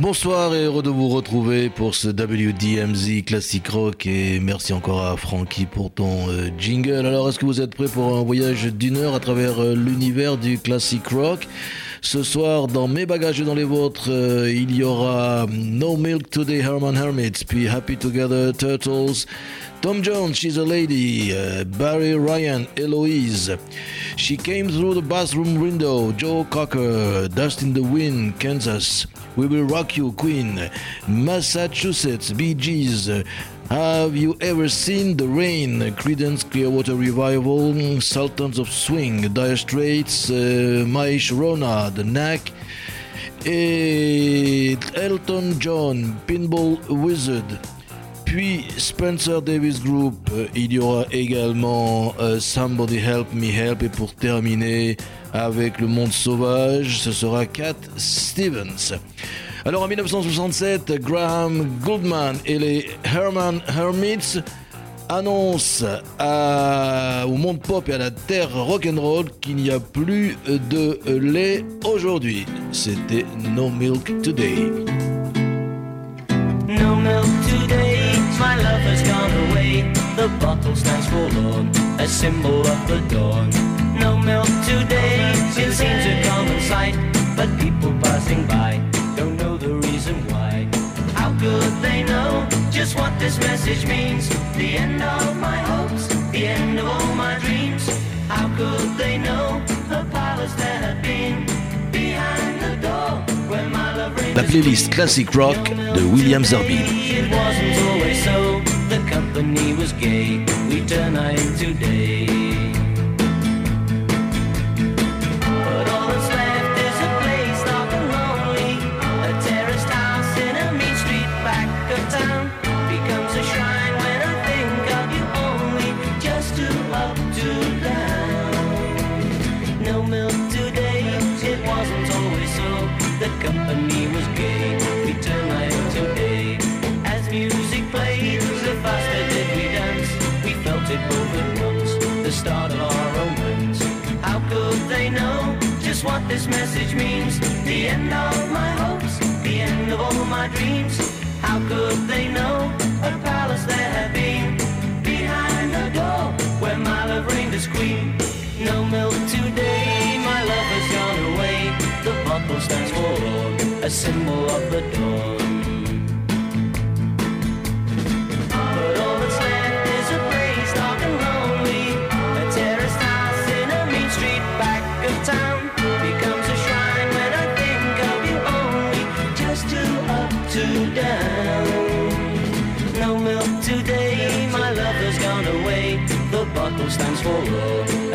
Bonsoir et heureux de vous retrouver pour ce WDMZ Classic Rock et merci encore à Frankie pour ton euh, jingle. Alors est-ce que vous êtes prêts pour un voyage d'une heure à travers euh, l'univers du Classic Rock? Ce soir dans mes bagages et dans les vôtres, euh, il y aura No Milk Today Herman Hermits, puis Happy Together Turtles, Tom Jones, She's a Lady, Barry Ryan, Eloise. She came through the bathroom window, Joe Cocker, Dust in the Wind, Kansas. We Will Rock You, Queen, Massachusetts, Bee Gees. Have you ever seen the rain? Credence Clearwater Revival, Sultans of Swing, Dire Straits, uh, My Sharona, The Knack, et Elton John, Pinball Wizard. Puis Spencer Davis Group, euh, il y aura également euh, Somebody Help Me Help et pour terminer avec le monde sauvage, ce sera Cat Stevens. Alors en 1967, Graham Goldman et les Herman Hermits annoncent au monde pop et à la terre rock'n'roll qu'il n'y a plus de lait aujourd'hui. C'était No Milk Today. No milk today, my love has gone away. The bottle stands a symbol of the. Message means? The end of my hopes, the end of all my dreams. How could they know a palace there had been behind the door where my love reigned La playlist Classic Rock de William Zerbib. It wasn't always so. The company was gay. We turn night dreams. How could they know a palace there had been behind the door where my love reigned as queen? No milk today, my love has gone away. The bottle stands forlorn, a symbol of the dawn.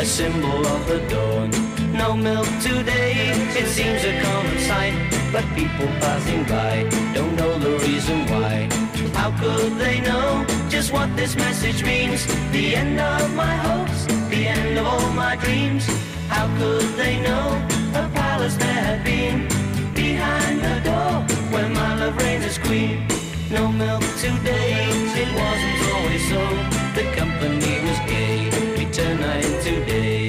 Symbol of the dawn. No milk today, it seems a common sight, but people passing by don't know the reason why. How could they know just what this message means? The end of my hopes, the end of all my dreams. How could they know a palace there had been behind the door where my love reigns as queen? No milk today, it wasn't always so. The company was gay, we turn night today.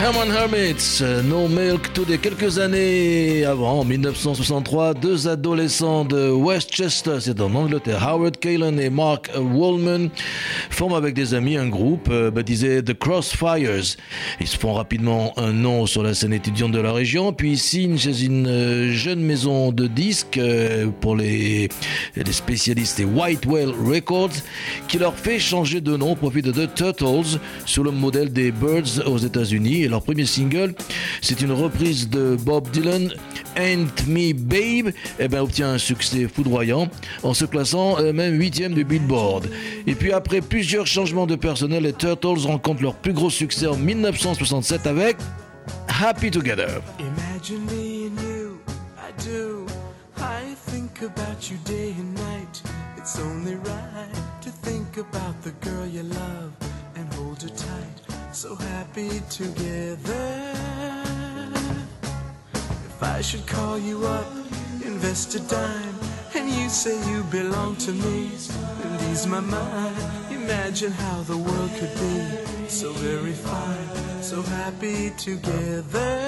Herman Hermits, No Milk Today. Quelques années avant, en 1963, deux adolescents de Westchester, c'est en Angleterre, Howard Kalen et Mark Wallman, forment avec des amis un groupe euh, baptisé The Crossfires. Ils se font rapidement un nom sur la scène étudiante de la région, puis signent chez une euh, jeune maison de disques euh, pour les, les spécialistes et White Whale Records, qui leur fait changer de nom au profit de The Turtles, sous le modèle des Birds aux États-Unis. Et leur premier single, c'est une reprise de Bob Dylan, Ain't Me Babe, eh ben, obtient un succès foudroyant en se classant euh, même 8 de Billboard. Et puis après plusieurs changements de personnel, les Turtles rencontrent leur plus gros succès en 1967 avec Happy Together. Imagine me and you, I do. I think about you day and night. It's only right to think about the girl you love and hold her tight. So happy together. If I should call you up, invest a dime, and you say you belong to me, and ease my mind. Imagine how the world could be so very fine, so happy together.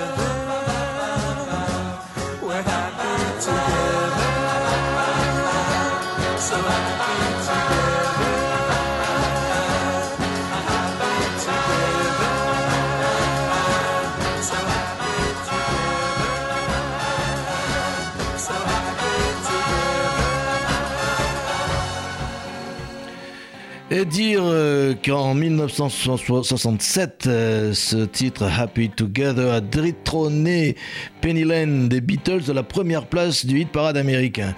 Et dire euh, qu'en 1967, euh, ce titre Happy Together a détrôné Penny Lane des Beatles de la première place du hit parade américain.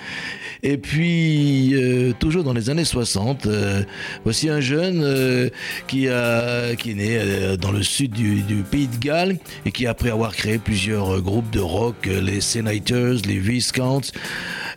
Et puis, euh, toujours dans les années 60, euh, voici un jeune qui, a, qui est né dans le sud du, du pays de Galles et qui, après avoir créé plusieurs groupes de rock, les Senators, les Viscounts,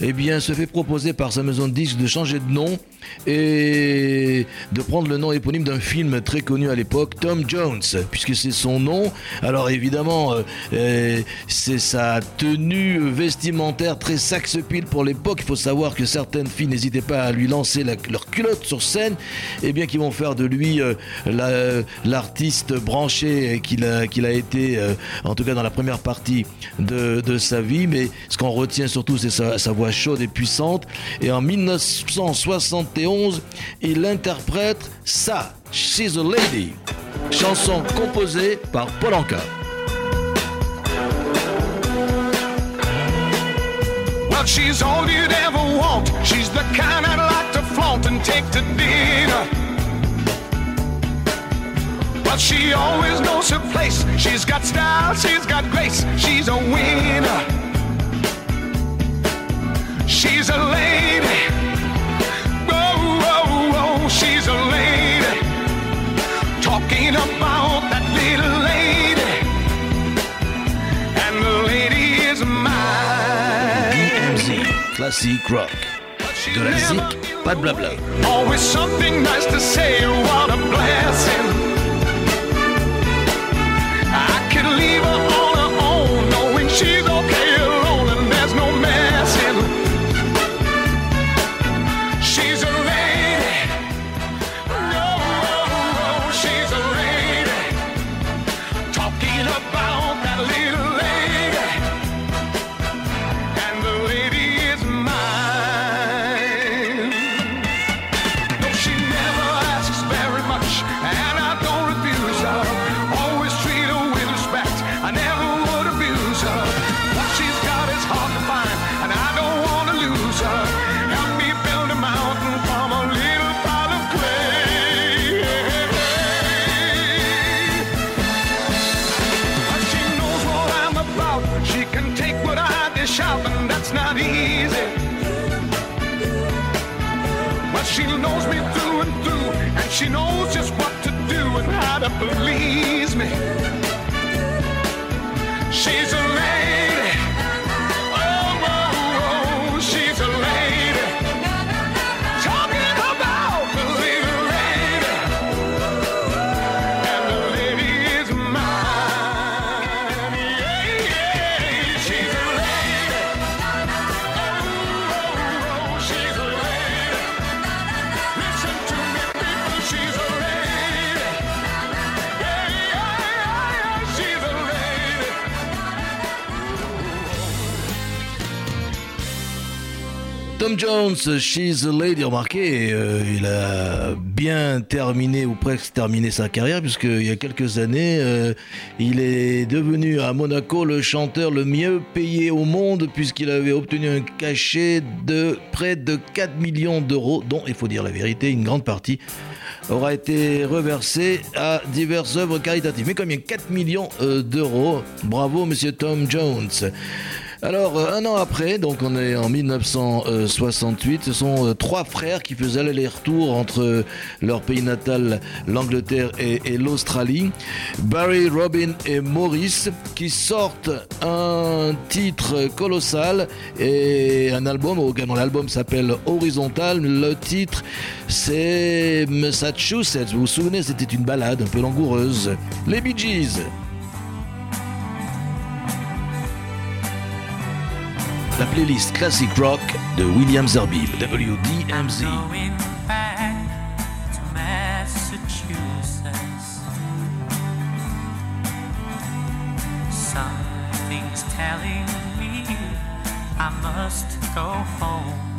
eh bien, se fait proposer par sa maison de disques de changer de nom et de prendre le nom éponyme d'un film très connu à l'époque, Tom Jones, puisque c'est son nom. Alors évidemment, euh, euh, c'est sa tenue vestimentaire très saxe-pile pour l'époque. Il faut savoir que certaines filles n'hésitaient pas à lui lancer la- leur culotte sur scène, et bien qu'ils vont faire de lui euh, la- l'artiste branché qu'il a, été, en tout cas dans la première partie de, sa vie. Mais ce qu'on retient surtout, c'est sa voix chaude et puissante. Et en 1971, il interprète ça, She's a Lady, chanson composée par Paul Anka. Well, she's all you'd ever want. She's the kind I'd like to flaunt and take to dinner. But she always knows her place. She's got style, she's got grace. She's a winner. She's a lady. Whoa, whoa, whoa, she's a lady. Talking about that little lady. And the lady is mine. DMZ, classic rock. De la zik, pas de blabla. Always something nice to say, what a blessing. To please Tom Jones, She's a Lady, remarquez, euh, il a bien terminé ou presque terminé sa carrière puisqu'il y a quelques années, euh, il est devenu à Monaco le chanteur le mieux payé au monde puisqu'il avait obtenu un cachet de près de 4 millions d'euros dont, il faut dire la vérité, une grande partie aura été reversée à diverses œuvres caritatives. Mais combien 4 millions euh, d'euros. Bravo, monsieur Tom Jones. Alors, euh, un an après, donc on est en 1968, ce sont euh, trois frères qui faisaient l'aller-retour entre euh, leur pays natal, l'Angleterre et, et l'Australie. Barry, Robin et Maurice qui sortent un titre colossal et un album, l'album s'appelle Horizontal. Le titre, c'est Massachusetts. Vous vous souvenez, c'était une balade un peu langoureuse. Les Bee Gees. La playlist Classic Rock de William Zerbib, WDMZ. Telling me I must go home.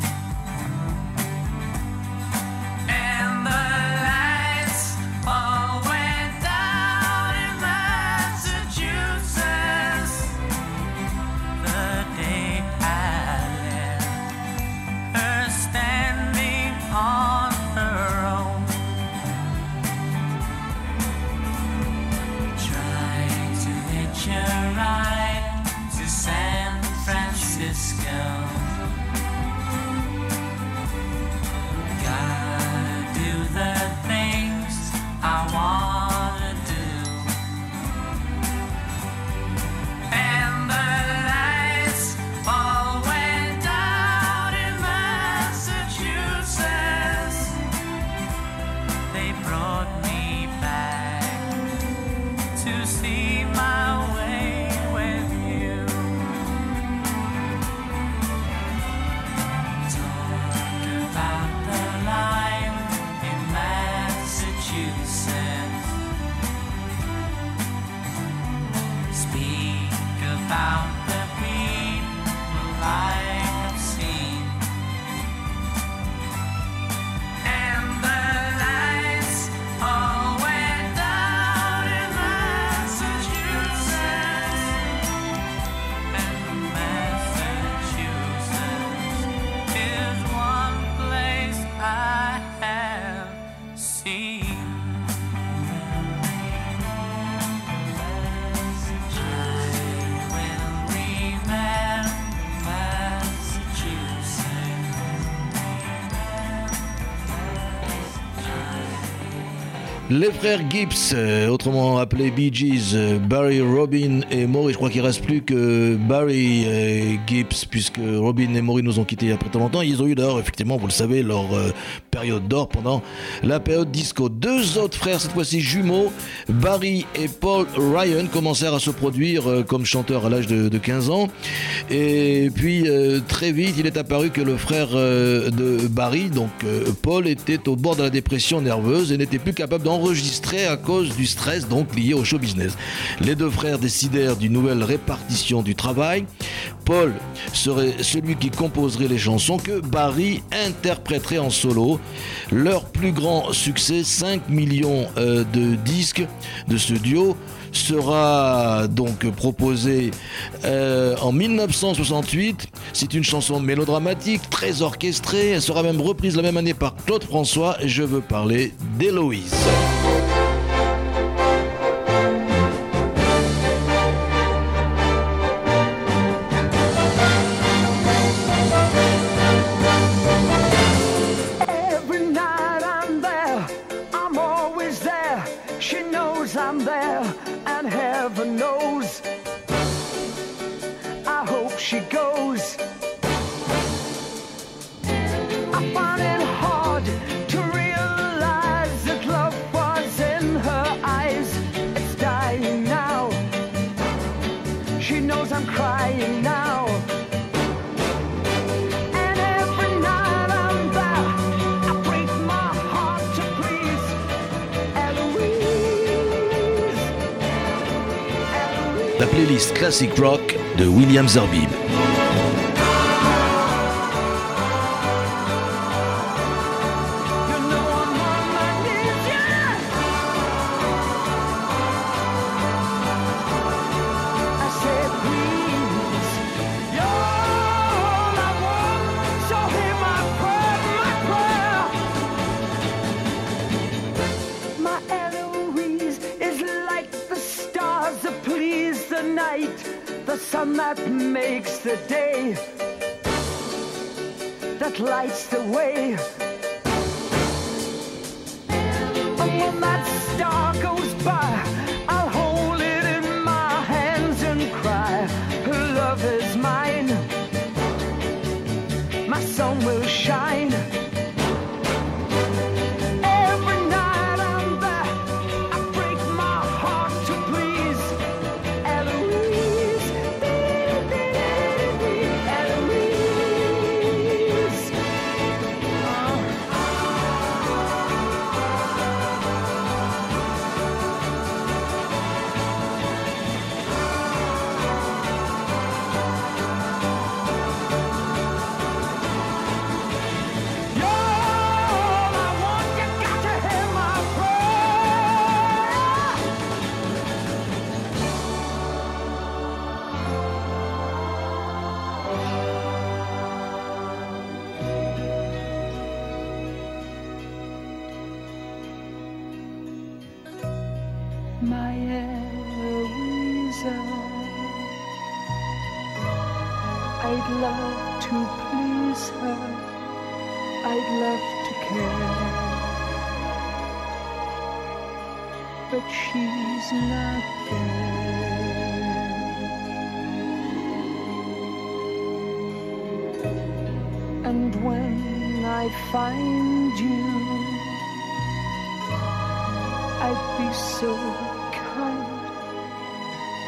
Les frères Gibbs, euh, autrement appelés Bee Gees, euh, Barry, Robin et Maury. Je crois qu'il reste plus que Barry euh, Gibbs, puisque Robin et Maury nous ont quittés il y a très longtemps. Ils ont eu d'ailleurs, effectivement, vous le savez, leur période d'or pendant la période disco. Deux autres frères, cette fois-ci jumeaux, Barry et Paul Ryan, commencèrent à se produire euh, comme chanteurs à l'âge de, de 15 ans. Et puis, euh, très vite, il est apparu que le frère euh, de Barry, donc Paul, était au bord de la dépression nerveuse et n'était plus capable d'enregistrer à cause du stress donc lié au show business. Les deux frères décidèrent d'une nouvelle répartition du travail. Paul serait celui qui composerait les chansons que Barry interpréterait en solo. Leur plus grand succès, 5 millions euh, de disques de ce duo, sera donc proposé euh, en 1968. C'est une chanson mélodramatique, très orchestrée. Elle sera même reprise la même année par Claude François. Je veux parler d'Héloïse. classic rock de William Zorbib. sun that makes the day, that lights the way. And when that star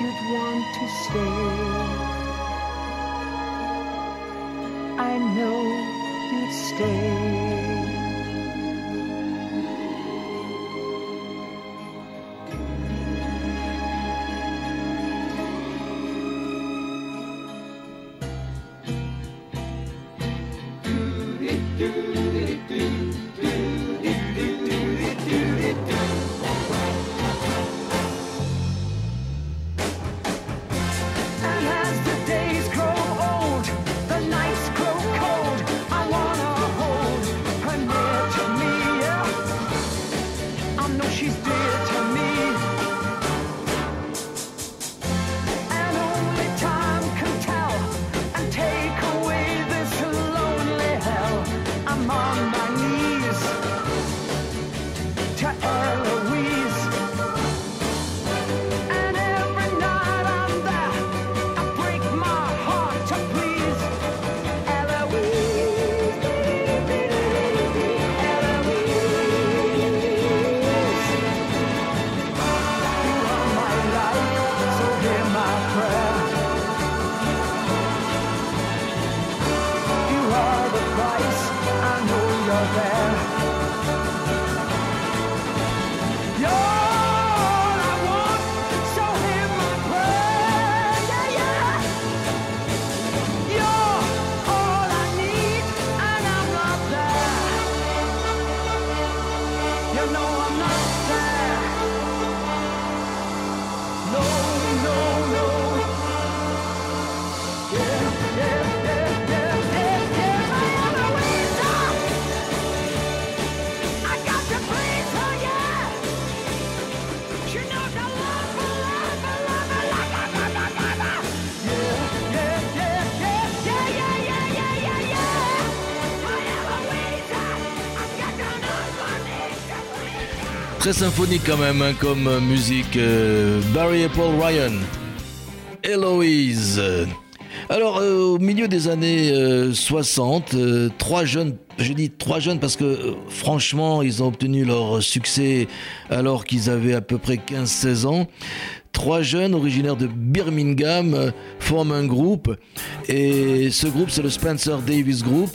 you'd want to stay. I know you'd stay. Très symphonique quand même hein, comme euh, musique. euh, Barry et Paul Ryan. Héloïse. Alors, euh, au milieu des années euh, 60, euh, trois jeunes, je dis trois jeunes parce que franchement, ils ont obtenu leur succès alors qu'ils avaient à peu près 15-16 ans. Trois jeunes originaires de Birmingham euh, forment un groupe et ce groupe c'est le Spencer Davis Group.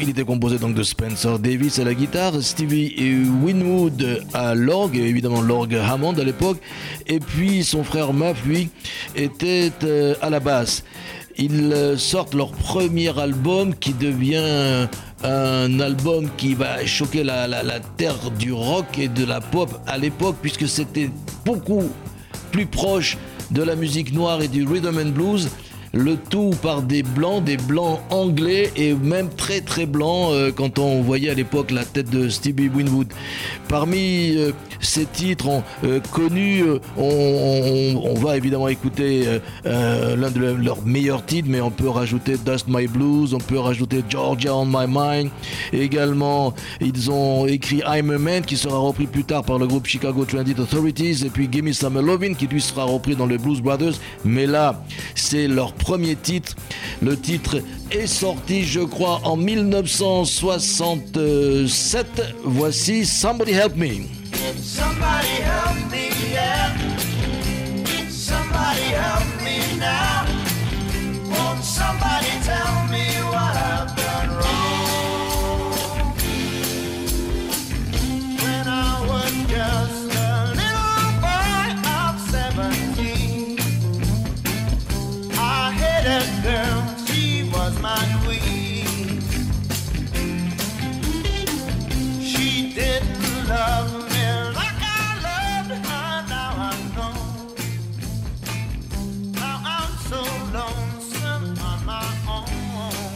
Il était composé donc de Spencer Davis à la guitare, Stevie Winwood à l'orgue, évidemment l'orgue Hammond à l'époque, et puis son frère Muff lui était euh, à la basse. Ils euh, sortent leur premier album qui devient un album qui va choquer la terre du rock et de la pop à l'époque puisque c'était beaucoup plus proche de la musique noire et du rhythm and blues. Le tout par des blancs, des blancs anglais et même très très blancs euh, quand on voyait à l'époque la tête de Stevie Winwood. Parmi euh, ces titres euh, connus, on, va évidemment écouter l'un de leurs meilleurs titres, mais on peut rajouter Dust My Blues, on peut rajouter Georgia on My Mind. Également, ils ont écrit I'm a Man qui sera repris plus tard par le groupe Chicago Transit Authorities et puis Gimme Some Lovin' qui lui sera repris dans les Blues Brothers. Mais là, c'est leur premier titre. Le titre est sorti, je crois, en 1967. Voici Somebody Help Me.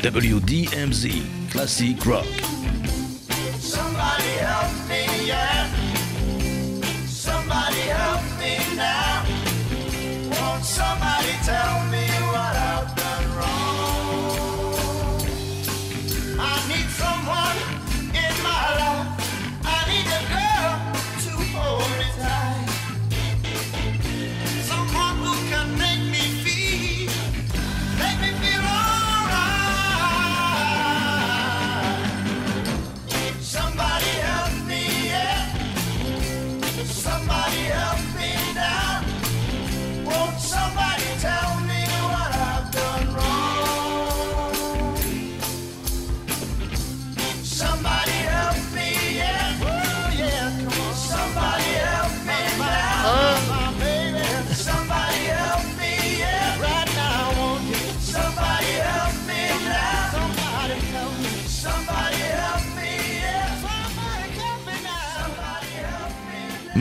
WDMZ Classic Rock. Somebody help me, yeah. Somebody help me now. Won't somebody tell me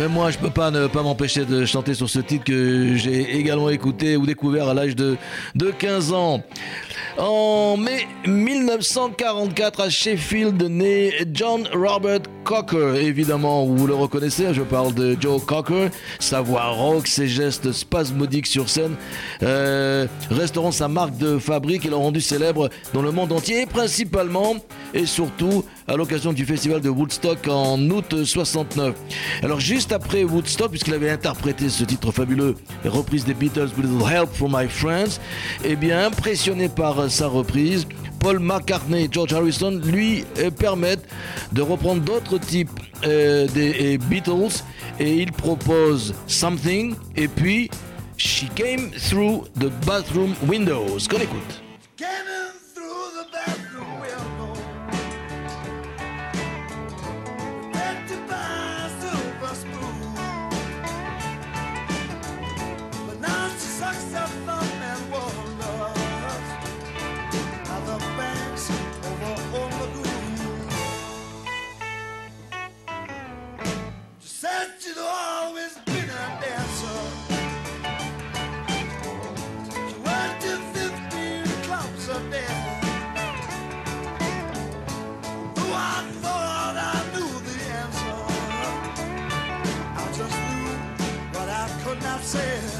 Même moi, je peux pas ne pas m'empêcher de chanter sur ce titre que j'ai également écouté ou découvert à l'âge de, de 15 ans. En mai 1944 à Sheffield naît John Robert Cocker. Évidemment, vous le reconnaissez, je parle de Joe Cocker. Sa voix rock, ses gestes spasmodiques sur scène euh, resteront sa marque de fabrique et l'ont rendu célèbre dans le monde entier, principalement et surtout à l'occasion du festival de Woodstock en août 69. Alors juste après Woodstock, puisqu'il avait interprété ce titre fabuleux, reprise des Beatles with help from my friends, eh bien impressionné par sa reprise, Paul McCartney et George Harrison lui euh, permettent de reprendre d'autres types euh, des Beatles et ils proposent Something et puis She Came Through the Bathroom Windows. Qu'on écoute. says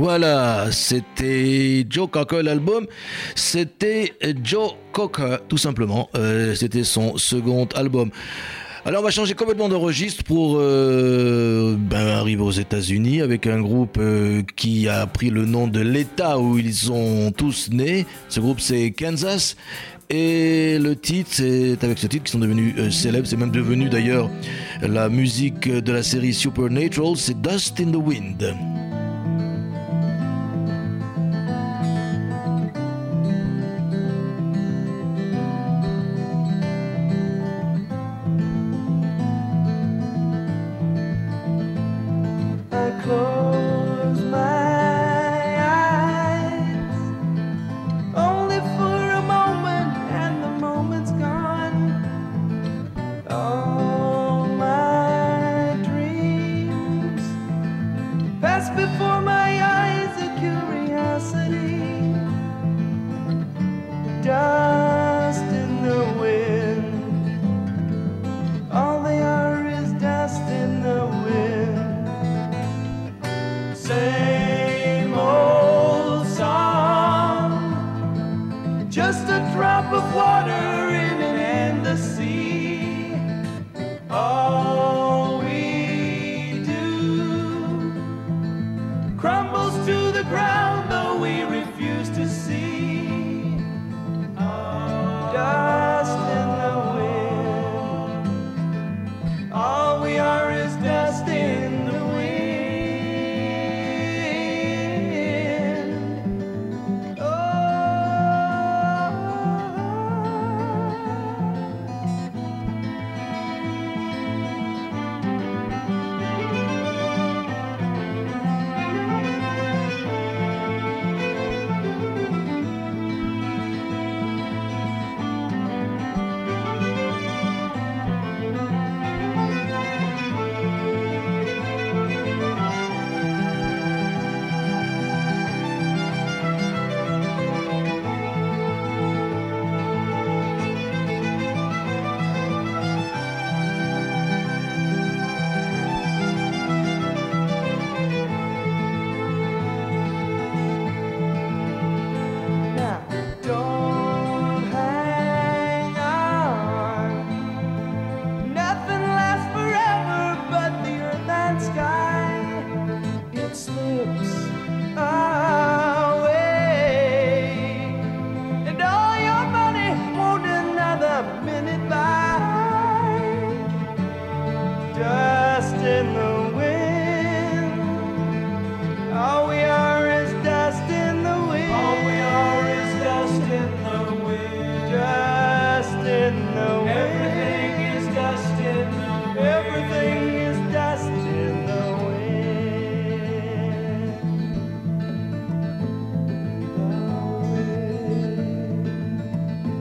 Voilà, c'était Joe Cocker l'album, c'était Joe Cocker tout simplement, euh, c'était son second album. Alors on va changer complètement de registre pour euh, ben, arriver aux États-Unis avec un groupe euh, qui a pris le nom de l'État où ils sont tous nés. Ce groupe c'est Kansas et le titre, c'est avec ce titre qu'ils sont devenus célèbres. C'est même devenu d'ailleurs la musique de la série Supernatural. C'est Dust in the Wind.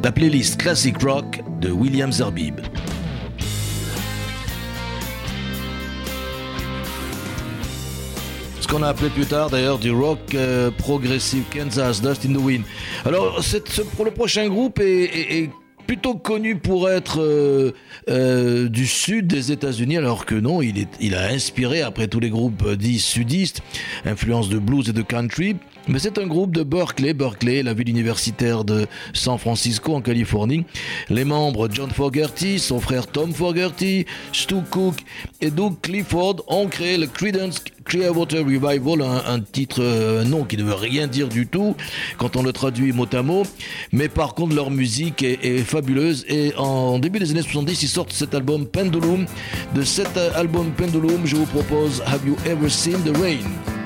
la playlist Classic Rock de William Zerbib. qu'on a appelé plus tard d'ailleurs du rock euh, progressif Kansas Dust in the Wind. Alors le prochain groupe est, plutôt connu pour être euh, euh, du sud des États-Unis, alors que non, il, a inspiré, après tous les groupes euh, dits sudistes, influence de blues et de country, mais c'est un groupe de Berkeley, Berkeley, la ville universitaire de San Francisco en Californie. Les membres John Fogerty, son frère Tom Fogerty, Stu Cook et Doug Clifford ont créé le Credence Clearwater Revival, un, titre, euh, un nom qui ne veut rien dire du tout quand on le traduit mot à mot, mais par contre leur musique est, est fabuleuse et en début des années 70, ils sortent cet album Pendulum. De cet album Pendulum, je vous propose Have You Ever Seen the Rain?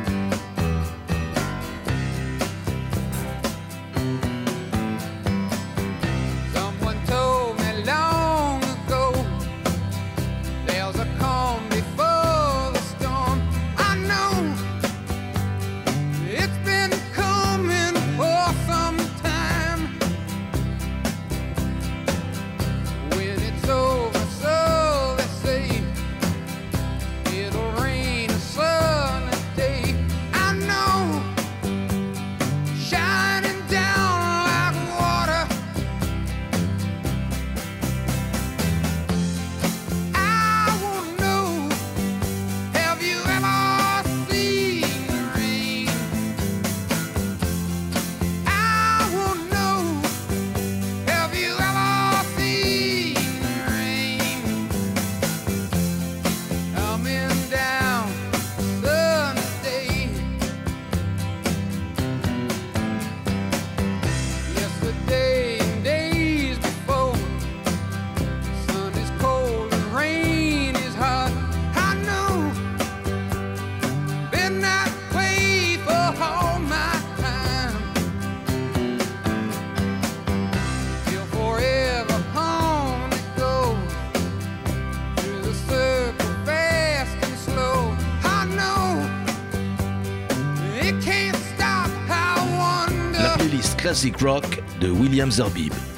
Classic Rock de William Zerbib.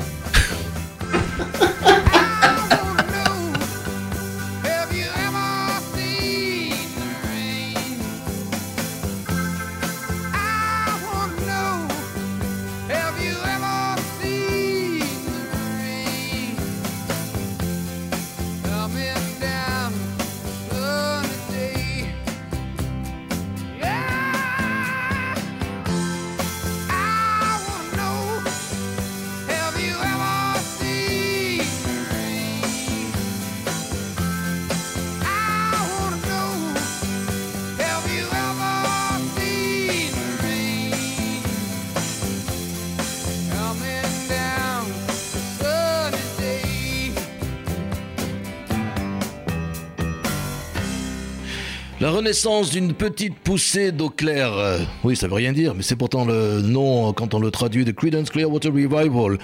La renaissance d'une petite poussée d'eau claire. Euh, oui, ça veut rien dire, mais c'est pourtant le nom euh, quand on le traduit de Creedence Clearwater Revival.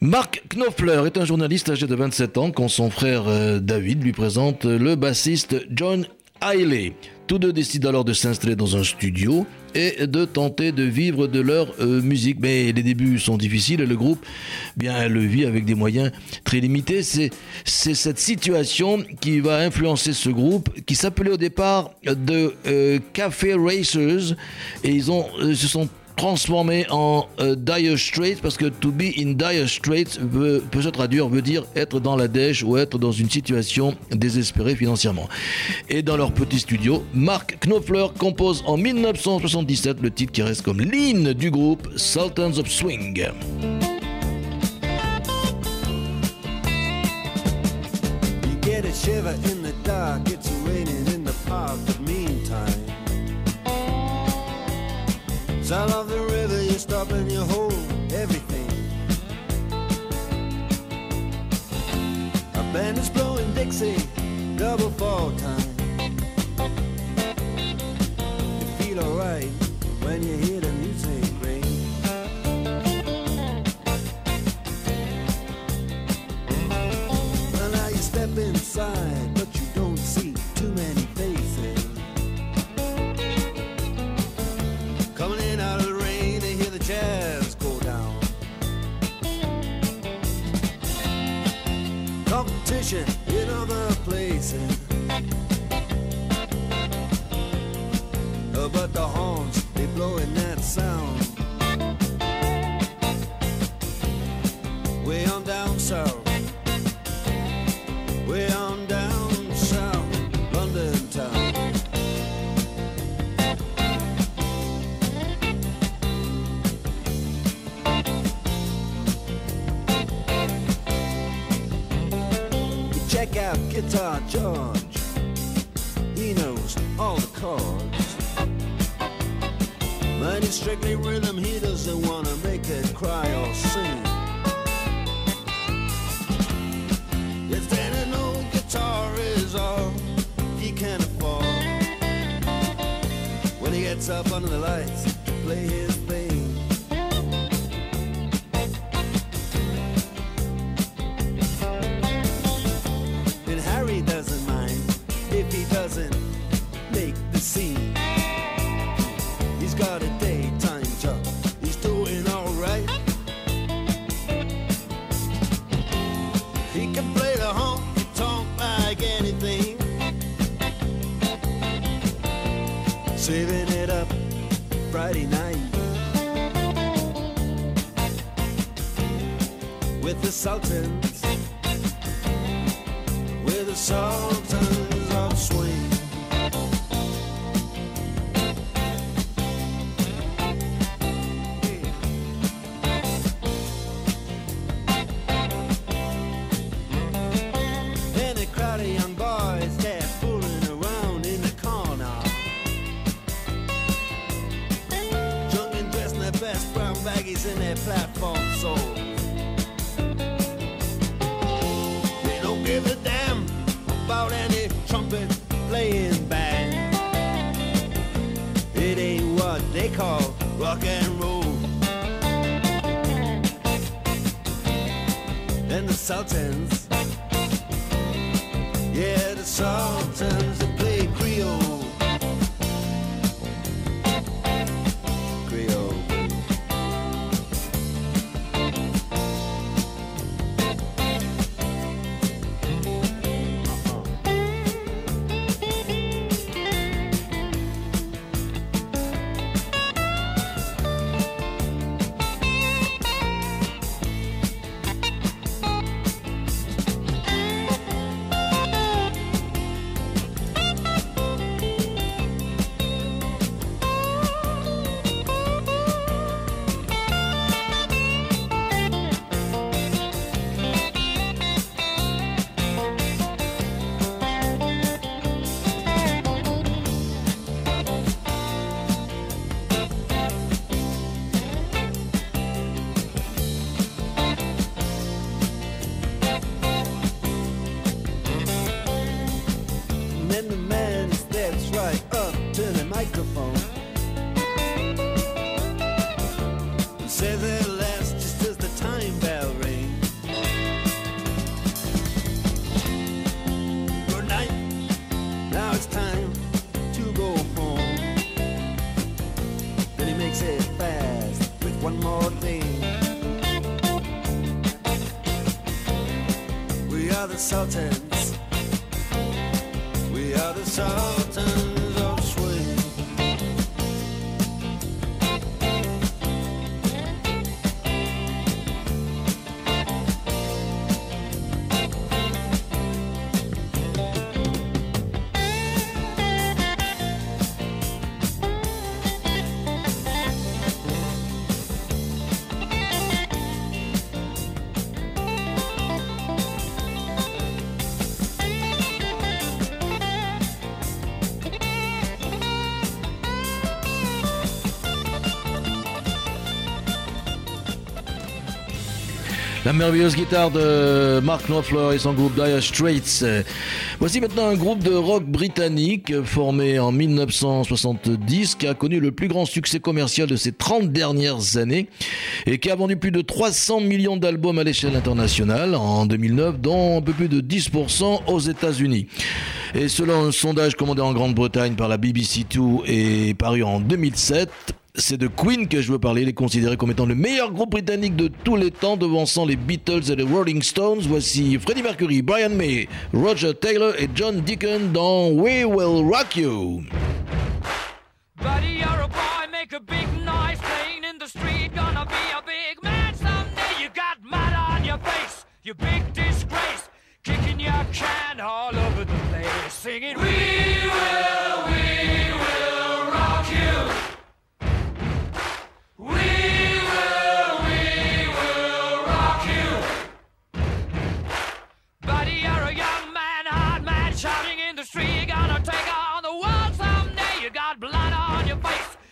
Mark Knopfler est un journaliste âgé de 27 ans quand son frère euh, David lui présente le bassiste John Haley. Tous deux décident alors de s'installer dans un studio et de tenter de vivre de leur euh, musique. Mais les débuts sont difficiles et le groupe bien, le vit avec des moyens très limités. C'est, cette situation qui va influencer ce groupe qui s'appelait au départ de euh, Café Racers et ils ont, euh, se sont transformés en euh, Dire Straits parce que to be in Dire Straits peut se traduire, veut dire être dans la dèche ou être dans une situation désespérée financièrement. Et dans leur petit studio, Mark Knopfler compose en 1977 le titre qui reste comme l'hymne du groupe Sultans of Swing. Sound of the river, you stop and you hold everything. A band is blowing Dixie, double fall time. John. Saving it up Friday night. With the Sultans. With the Sultans We merveilleuse guitare de Mark Knopfler et son groupe Dire Straits. Voici maintenant un groupe de rock britannique formé en 1970 qui a connu le plus grand succès commercial de ces 30 dernières années et qui a vendu plus de 300 millions d'albums à l'échelle internationale en 2009, dont un peu plus de 10% aux États-Unis. Et selon un sondage commandé en Grande-Bretagne par la BBC2 et paru en 2007, c'est de Queen que je veux parler. Il est considéré comme étant le meilleur groupe britannique de tous les temps, devançant les Beatles et les Rolling Stones. Voici Freddie Mercury, Brian May, Roger Taylor et John Deacon dans We Will Rock You. Buddy, you're a boy, make a big noise playing in the street. Gonna be a big man someday. You got mud on your face, you big disgrace. Kicking your can all over the place, singing, We will, we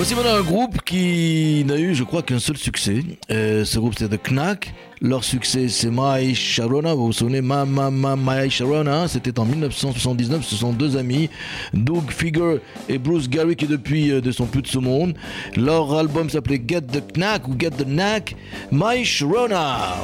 Voici maintenant un groupe qui n'a eu, je crois, qu'un seul succès. Euh, ce groupe, c'est The Knack. Leur succès, c'est My Sharona. Vous vous souvenez, My Sharona. C'était en 1979. Ce sont deux amis, Doug Figure et Bruce Gary, qui depuis euh, ne sont plus de ce monde. Leur album s'appelait Get the Knack ou Get the Knack. My Sharona.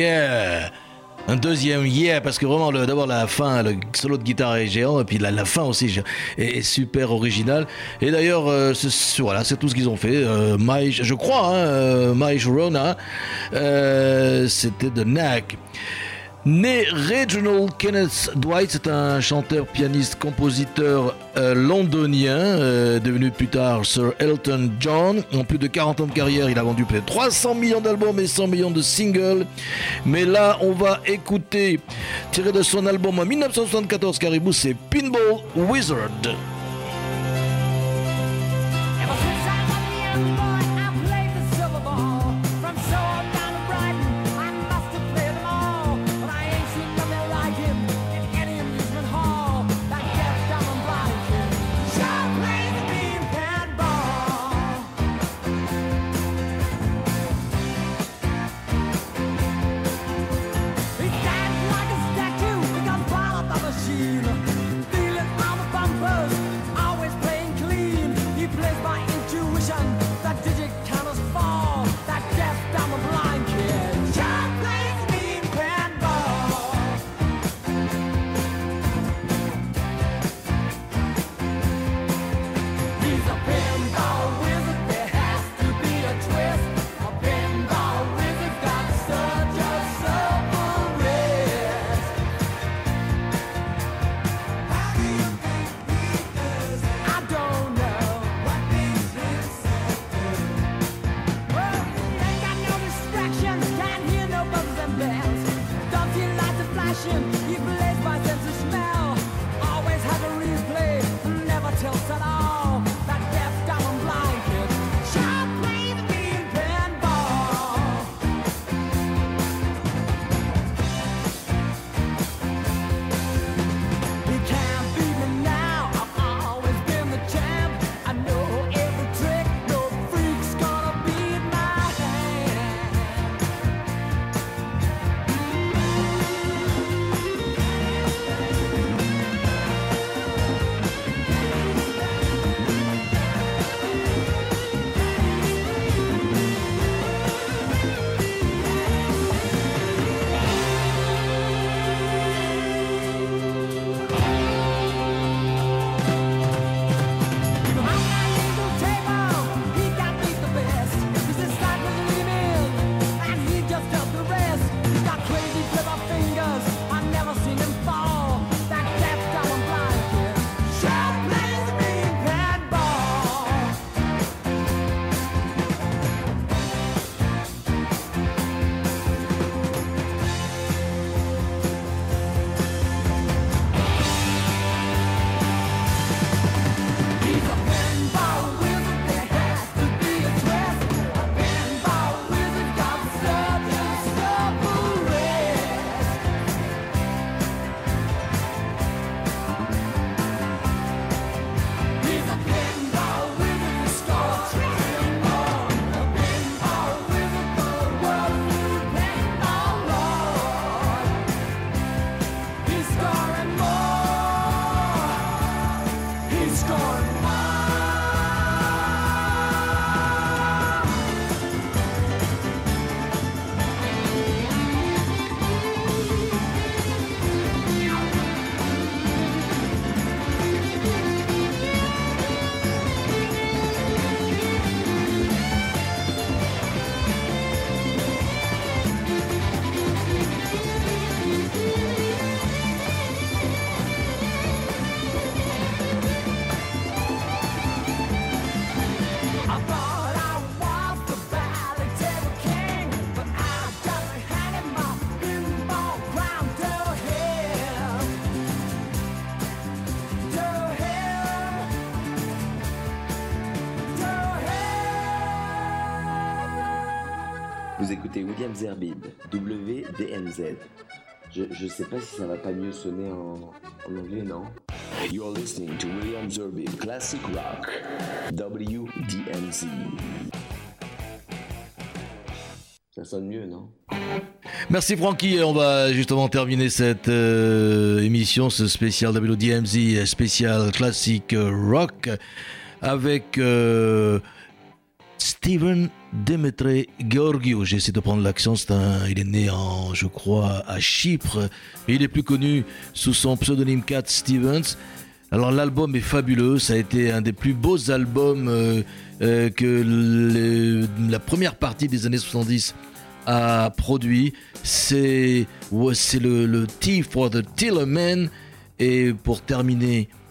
yeah. Un deuxième yeah parce que vraiment d'abord la fin le solo de guitare est géant et puis la, la fin aussi est, super originale et d'ailleurs euh, voilà c'est tout ce qu'ils ont fait. Euh, je crois hein, euh, Rona euh, c'était de NAC Né Reginald Kenneth Dwight, c'est un chanteur, pianiste, compositeur euh, londonien, euh, devenu plus tard Sir Elton John. En plus de 40 ans de carrière, il a vendu près de 300 millions d'albums et 100 millions de singles. Mais là, on va écouter, tiré de son album en 1974 Caribou, c'est Pinball Wizard. William Zerbib, WDMZ. Je, je sais pas si ça va pas mieux sonner en, en anglais, non? You're listening to William Zerbib, Classic Rock, WDMZ. Ça sonne mieux, non? Merci Francky, on va justement terminer cette euh, émission, ce spécial WDMZ, spécial classique rock, avec euh, Steven Demetre Georgiou. J'essaie de prendre l'accent, il est né en, je crois, à Chypre, mais il est plus connu sous son pseudonyme Cat Stevens. Alors l'album est fabuleux, ça a été un des plus beaux albums euh, euh, que la première partie des années 70 a produit. C'est ouais, le, le Tea for the Tillerman. Et pour terminer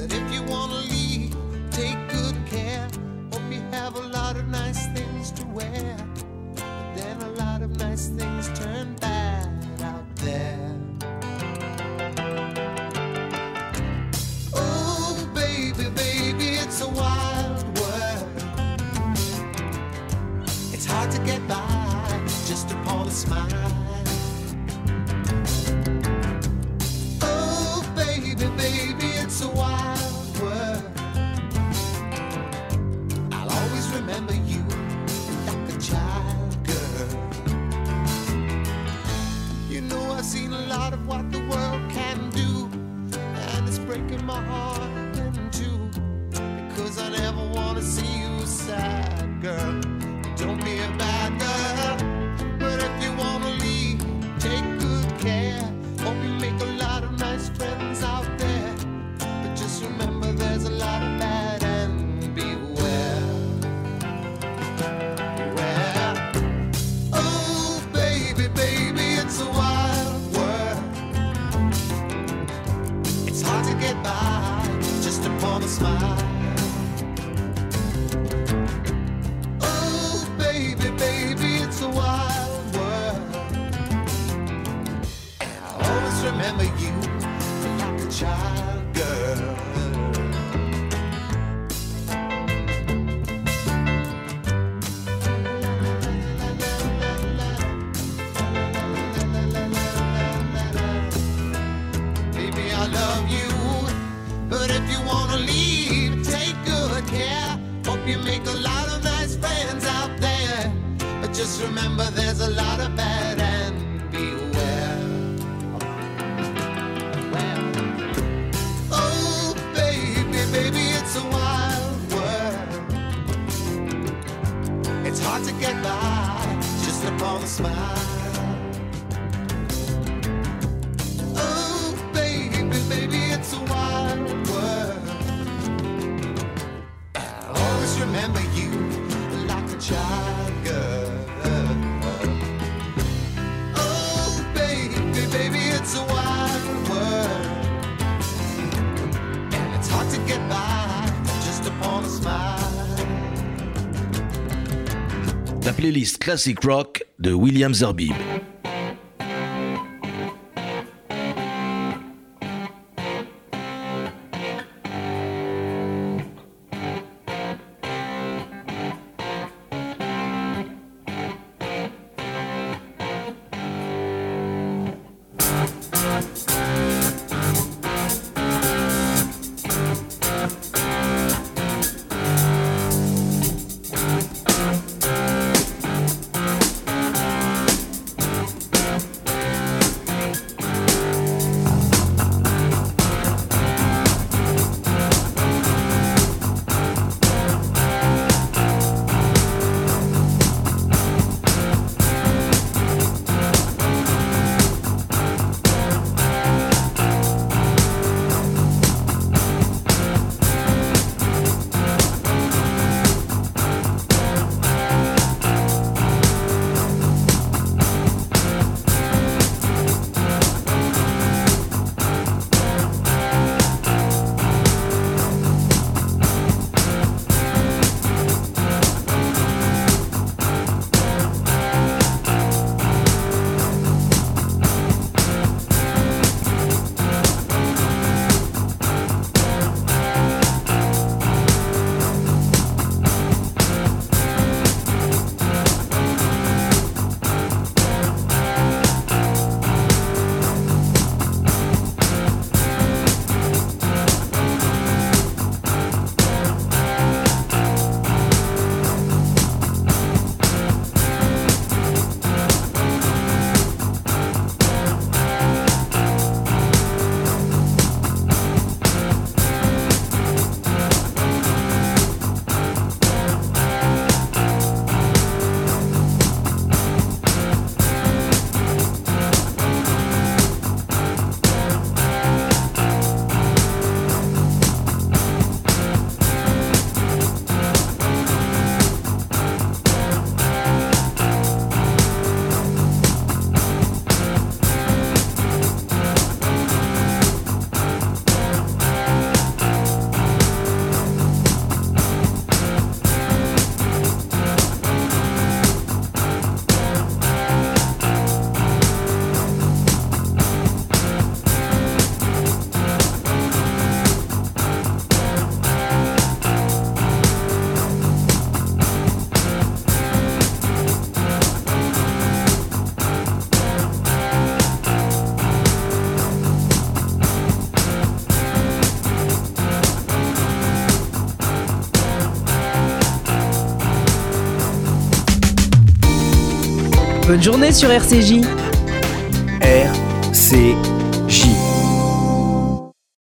but if you wanna leave, take good care. Hope you have a lot of nice things to wear, but then a lot of nice things turn bad hard to get by just upon a smile. Classic Rock de William Zerbib. Journée sur RCJ. RCJ.